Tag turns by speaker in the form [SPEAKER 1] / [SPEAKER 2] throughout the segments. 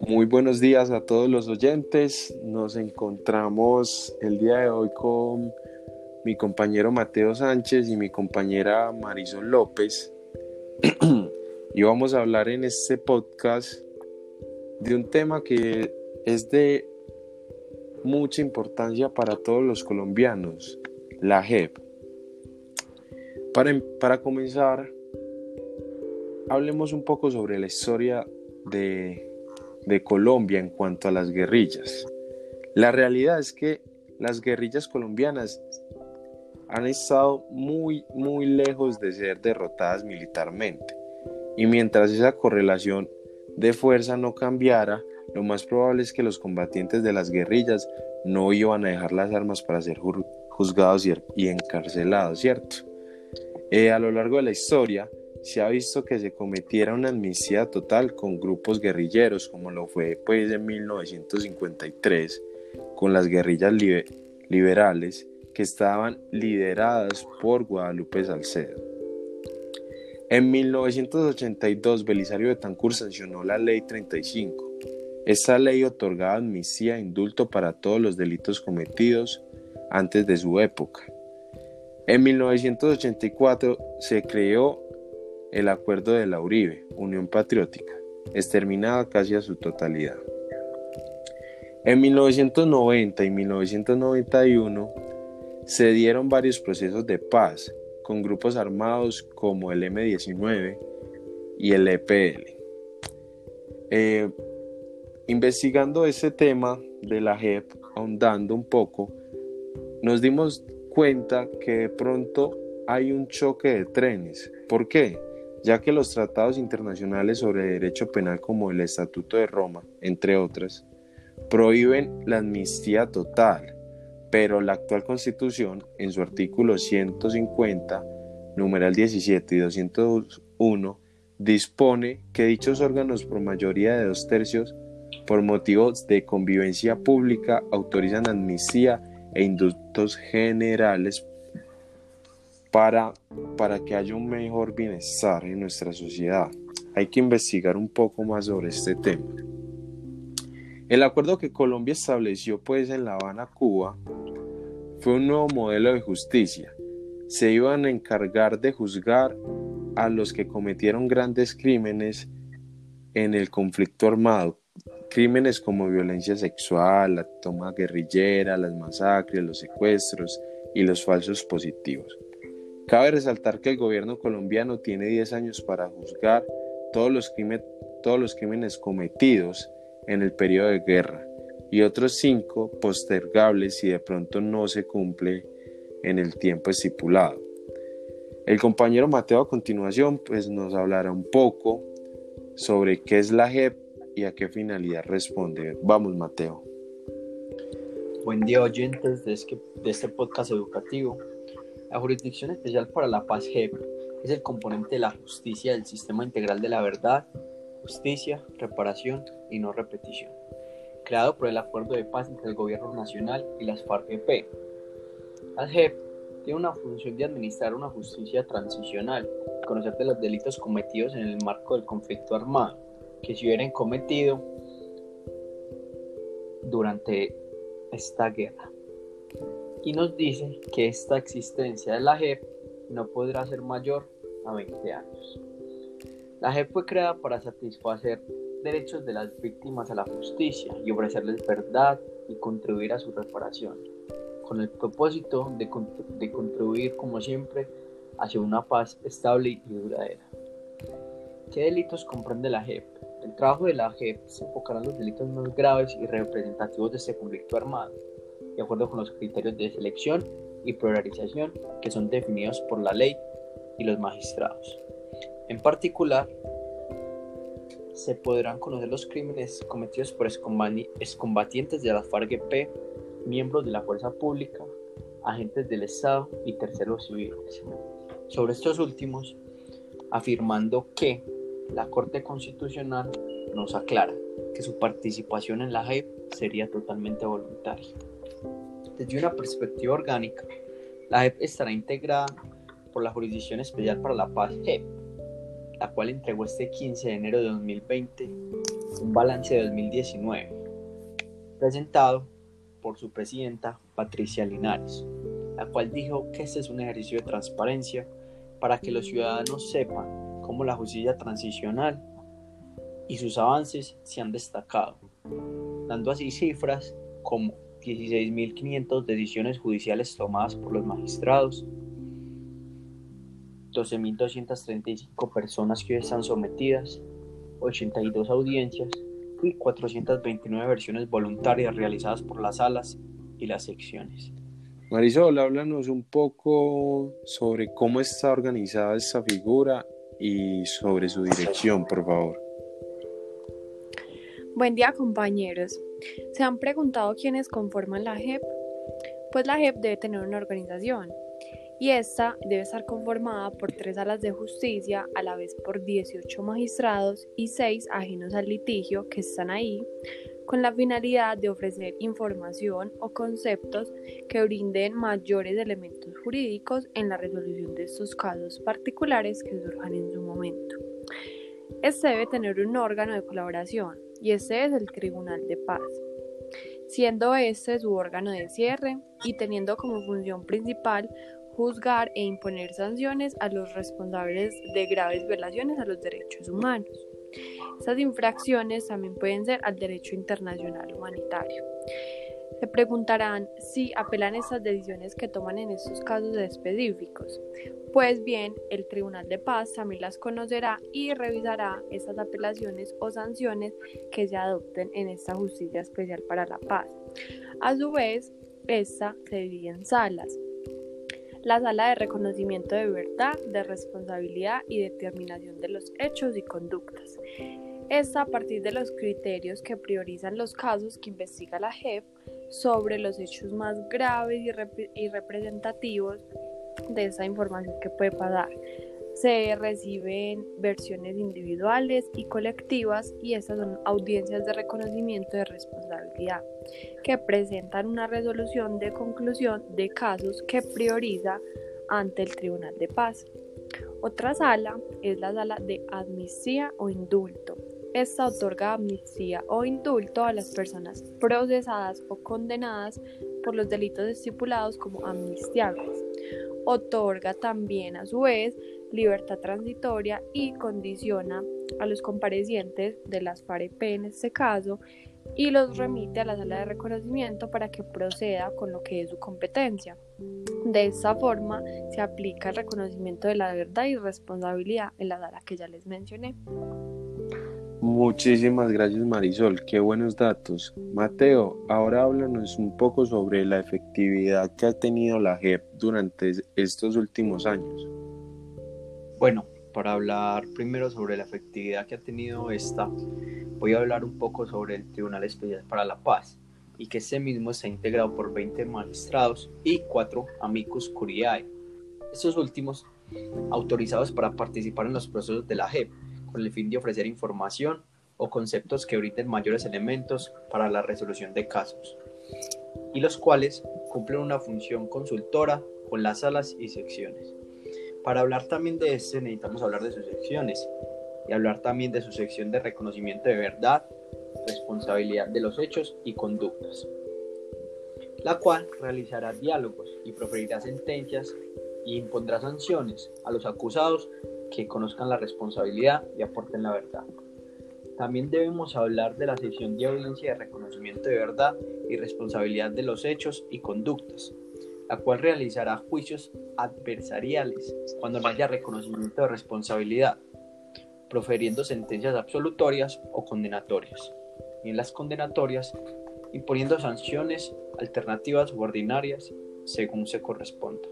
[SPEAKER 1] Muy buenos días a todos los oyentes. Nos encontramos el día de hoy con mi compañero Mateo Sánchez y mi compañera Marisol López. y vamos a hablar en este podcast de un tema que es de mucha importancia para todos los colombianos, la JEP. Para, em, para comenzar, hablemos un poco sobre la historia de, de Colombia en cuanto a las guerrillas. La realidad es que las guerrillas colombianas han estado muy, muy lejos de ser derrotadas militarmente. Y mientras esa correlación de fuerza no cambiara, lo más probable es que los combatientes de las guerrillas no iban a dejar las armas para ser juzgados y encarcelados, ¿cierto? Eh, a lo largo de la historia se ha visto que se cometiera una amnistía total con grupos guerrilleros, como lo fue pues en 1953 con las guerrillas liberales que estaban lideradas por Guadalupe Salcedo. En 1982, Belisario Betancourt sancionó la Ley 35. Esta ley otorgaba amnistía e indulto para todos los delitos cometidos antes de su época. En 1984 se creó el Acuerdo de la Uribe, Unión Patriótica, exterminada casi a su totalidad. En 1990 y 1991 se dieron varios procesos de paz con grupos armados como el M-19 y el EPL. Eh, investigando ese tema de la JEP, ahondando un poco, nos dimos cuenta que de pronto hay un choque de trenes. ¿Por qué? Ya que los tratados internacionales sobre derecho penal como el Estatuto de Roma, entre otras, prohíben la amnistía total pero la actual constitución, en su artículo 150, numeral 17 y 201, dispone que dichos órganos por mayoría de dos tercios, por motivos de convivencia pública, autorizan amnistía e indultos generales para, para que haya un mejor bienestar en nuestra sociedad. Hay que investigar un poco más sobre este tema. El acuerdo que Colombia estableció pues en La Habana, Cuba, fue un nuevo modelo de justicia. Se iban a encargar de juzgar a los que cometieron grandes crímenes en el conflicto armado, crímenes como violencia sexual, la toma guerrillera, las masacres, los secuestros y los falsos positivos. Cabe resaltar que el gobierno colombiano tiene 10 años para juzgar todos los, todos los crímenes cometidos en el periodo de guerra y otros cinco postergables si de pronto no se cumple en el tiempo estipulado. El compañero Mateo a continuación pues nos hablará un poco sobre qué es la JEP y a qué finalidad responde. Vamos Mateo.
[SPEAKER 2] Buen día oyentes de este, de este podcast educativo. La Jurisdicción Especial para la Paz JEP es el componente de la justicia del sistema integral de la verdad, justicia, reparación y no repetición, creado por el Acuerdo de Paz entre el Gobierno Nacional y las FARC-EP. La JEP tiene una función de administrar una justicia transicional, conocer de los delitos cometidos en el marco del conflicto armado, que se hubieran cometido durante esta guerra. Y nos dice que esta existencia de la JEP no podrá ser mayor a 20 años. La JEP fue creada para satisfacer derechos de las víctimas a la justicia y ofrecerles verdad y contribuir a su reparación, con el propósito de, de contribuir, como siempre, hacia una paz estable y duradera. ¿Qué delitos comprende la JEP? El trabajo de la JEP se enfocará en los delitos más graves y representativos de este conflicto armado, de acuerdo con los criterios de selección y polarización que son definidos por la ley y los magistrados. En particular, se podrán conocer los crímenes cometidos por excombatientes de la FARC-EP, miembros de la fuerza pública, agentes del Estado y terceros civiles. Sobre estos últimos, afirmando que la Corte Constitucional nos aclara que su participación en la JEP sería totalmente voluntaria. Desde una perspectiva orgánica, la JEP estará integrada por la Jurisdicción Especial para la Paz, JEP, la cual entregó este 15 de enero de 2020 un balance de 2019, presentado por su presidenta Patricia Linares, la cual dijo que este es un ejercicio de transparencia para que los ciudadanos sepan cómo la justicia transicional y sus avances se han destacado, dando así cifras como 16.500 decisiones judiciales tomadas por los magistrados, 12.235 personas que hoy están sometidas, 82 audiencias y 429 versiones voluntarias realizadas por las salas y las secciones.
[SPEAKER 1] Marisol, háblanos un poco sobre cómo está organizada esta figura y sobre su dirección, por favor.
[SPEAKER 3] Buen día compañeros. ¿Se han preguntado quiénes conforman la JEP? Pues la JEP debe tener una organización y esta debe estar conformada por tres salas de justicia, a la vez por 18 magistrados y 6 ajenos al litigio que están ahí, con la finalidad de ofrecer información o conceptos que brinden mayores elementos jurídicos en la resolución de estos casos particulares que surjan en su momento. Este debe tener un órgano de colaboración y este es el Tribunal de Paz, siendo este su órgano de cierre y teniendo como función principal juzgar e imponer sanciones a los responsables de graves violaciones a los derechos humanos. Estas infracciones también pueden ser al derecho internacional humanitario. Se preguntarán si apelan estas decisiones que toman en estos casos específicos. Pues bien, el Tribunal de Paz también las conocerá y revisará estas apelaciones o sanciones que se adopten en esta Justicia Especial para la Paz. A su vez, esta se divide en salas. La sala de reconocimiento de verdad, de responsabilidad y determinación de los hechos y conductas. Esta a partir de los criterios que priorizan los casos que investiga la JEP sobre los hechos más graves y, representativos de esa información que puede pasar. Se reciben versiones individuales y colectivas y estas son audiencias de reconocimiento de responsabilidad que presentan una resolución de conclusión de casos que prioriza ante el Tribunal de Paz. Otra sala es la sala de amnistía o indulto esta otorga amnistía o indulto a las personas procesadas o condenadas por los delitos estipulados como amnistiables. Otorga también a su vez libertad transitoria y condiciona a los comparecientes de las FAREP en este caso y los remite a la sala de reconocimiento para que proceda con lo que es su competencia. De esta forma se aplica el reconocimiento de la verdad y responsabilidad en la sala que ya les mencioné.
[SPEAKER 1] Muchísimas gracias Marisol, qué buenos datos. Mateo, ahora háblanos un poco sobre la efectividad que ha tenido la JEP durante estos últimos años.
[SPEAKER 2] Bueno, para hablar primero sobre la efectividad que ha tenido esta, voy a hablar un poco sobre el Tribunal Especial para la Paz y que ese mismo está integrado por 20 magistrados y 4 amicus curiae. Estos últimos autorizados para participar en los procesos de la JEP con el fin de ofrecer información o conceptos que brinden mayores elementos para la resolución de casos, y los cuales cumplen una función consultora con las salas y secciones. Para hablar también de este necesitamos hablar de sus secciones y hablar también de su sección de reconocimiento de verdad, responsabilidad de los hechos y conductas, la cual realizará diálogos y proferirá sentencias y impondrá sanciones a los acusados que conozcan la responsabilidad y aporten la verdad. También debemos hablar de la sección de audiencia de reconocimiento de verdad y responsabilidad de los hechos y conductas, la cual realizará juicios adversariales cuando no haya reconocimiento de responsabilidad, proferiendo sentencias absolutorias o condenatorias, y en las condenatorias imponiendo sanciones alternativas u ordinarias según se corresponda.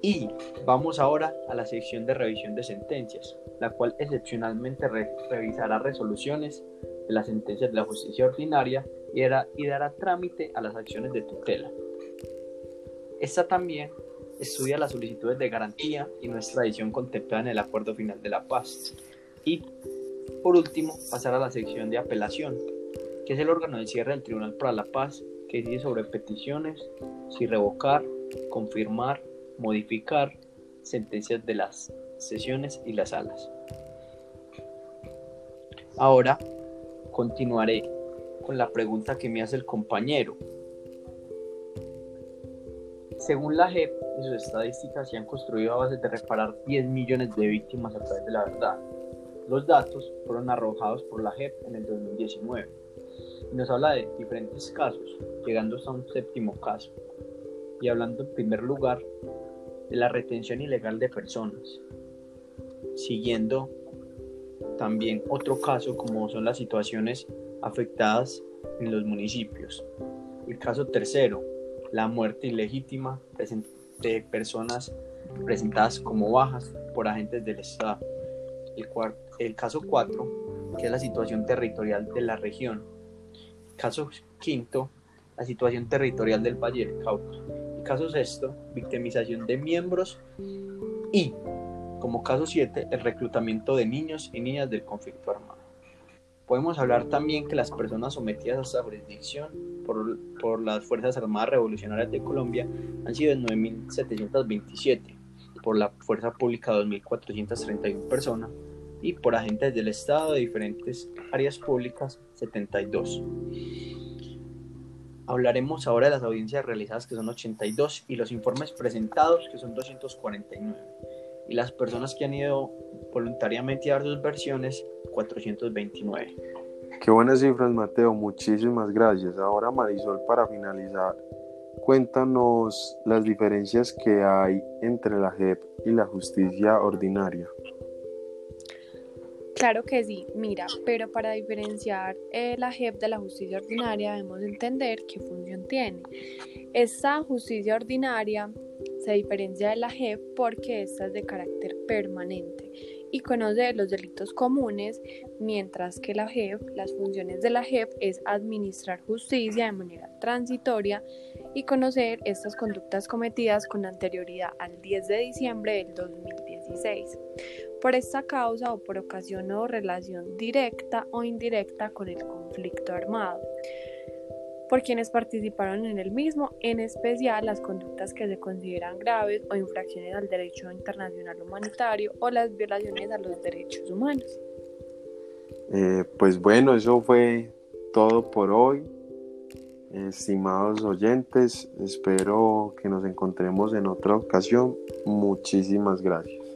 [SPEAKER 2] Y vamos ahora a la sección de revisión de sentencias, la cual excepcionalmente revisará resoluciones de las sentencias de la justicia ordinaria y, dará trámite a las acciones de tutela. Esta también estudia las solicitudes de garantía y nuestra edición contemplada en el Acuerdo Final de la Paz. Y, por último, pasar a la sección de apelación, que es el órgano de cierre del Tribunal para la Paz, que decide sobre peticiones, si revocar, confirmar, modificar, sentencias de las sesiones y las salas. Ahora continuaré con la pregunta que me hace el compañero. Según la JEP y sus estadísticas, se han construido a base de reparar 10 millones de víctimas a través de la verdad. Los datos fueron arrojados por la JEP en el 2019 y nos habla de diferentes casos, llegando hasta un séptimo caso. Y hablando en primer lugar de la retención ilegal de personas, siguiendo también otro caso como son las situaciones afectadas en los municipios. El caso tercero, la muerte ilegítima de personas presentadas como bajas por agentes del Estado. El, el caso cuatro, que es la situación territorial de la región. Caso quinto, la situación territorial del Valle del Cauca. Caso sexto, victimización de miembros y como caso 7, el reclutamiento de niños y niñas del conflicto armado. Podemos hablar también que las personas sometidas a esta jurisdicción por, por las Fuerzas Armadas Revolucionarias de Colombia han sido 9.727, por la Fuerza Pública 2.431 personas y por agentes del Estado de diferentes áreas públicas 72. Hablaremos ahora de las audiencias realizadas que son 82 y los informes presentados que son 249 y las personas que han ido voluntariamente a dar sus versiones, 429.
[SPEAKER 1] Qué buenas cifras, Mateo. Muchísimas gracias. Ahora, Marisol, para finalizar, cuéntanos las diferencias que hay entre la JEP y la justicia ordinaria.
[SPEAKER 3] Claro que sí, mira, pero para diferenciar eh, la JEP de la justicia ordinaria debemos entender qué función tiene. Esta justicia ordinaria se diferencia de la JEP porque esta es de carácter permanente y conoce los delitos comunes, mientras que la JEP, las funciones de la JEP es administrar justicia de manera transitoria y conocer estas conductas cometidas con anterioridad al 10 de diciembre del 2016. Por esta causa o por ocasión o relación directa o indirecta con el conflicto armado por quienes participaron en el mismo, en especial las conductas que se consideran graves o infracciones al derecho internacional humanitario o las violaciones a los derechos humanos.
[SPEAKER 1] Eh, pues bueno, eso fue todo por hoy. Estimados oyentes, espero que nos encontremos en otra ocasión. Muchísimas gracias.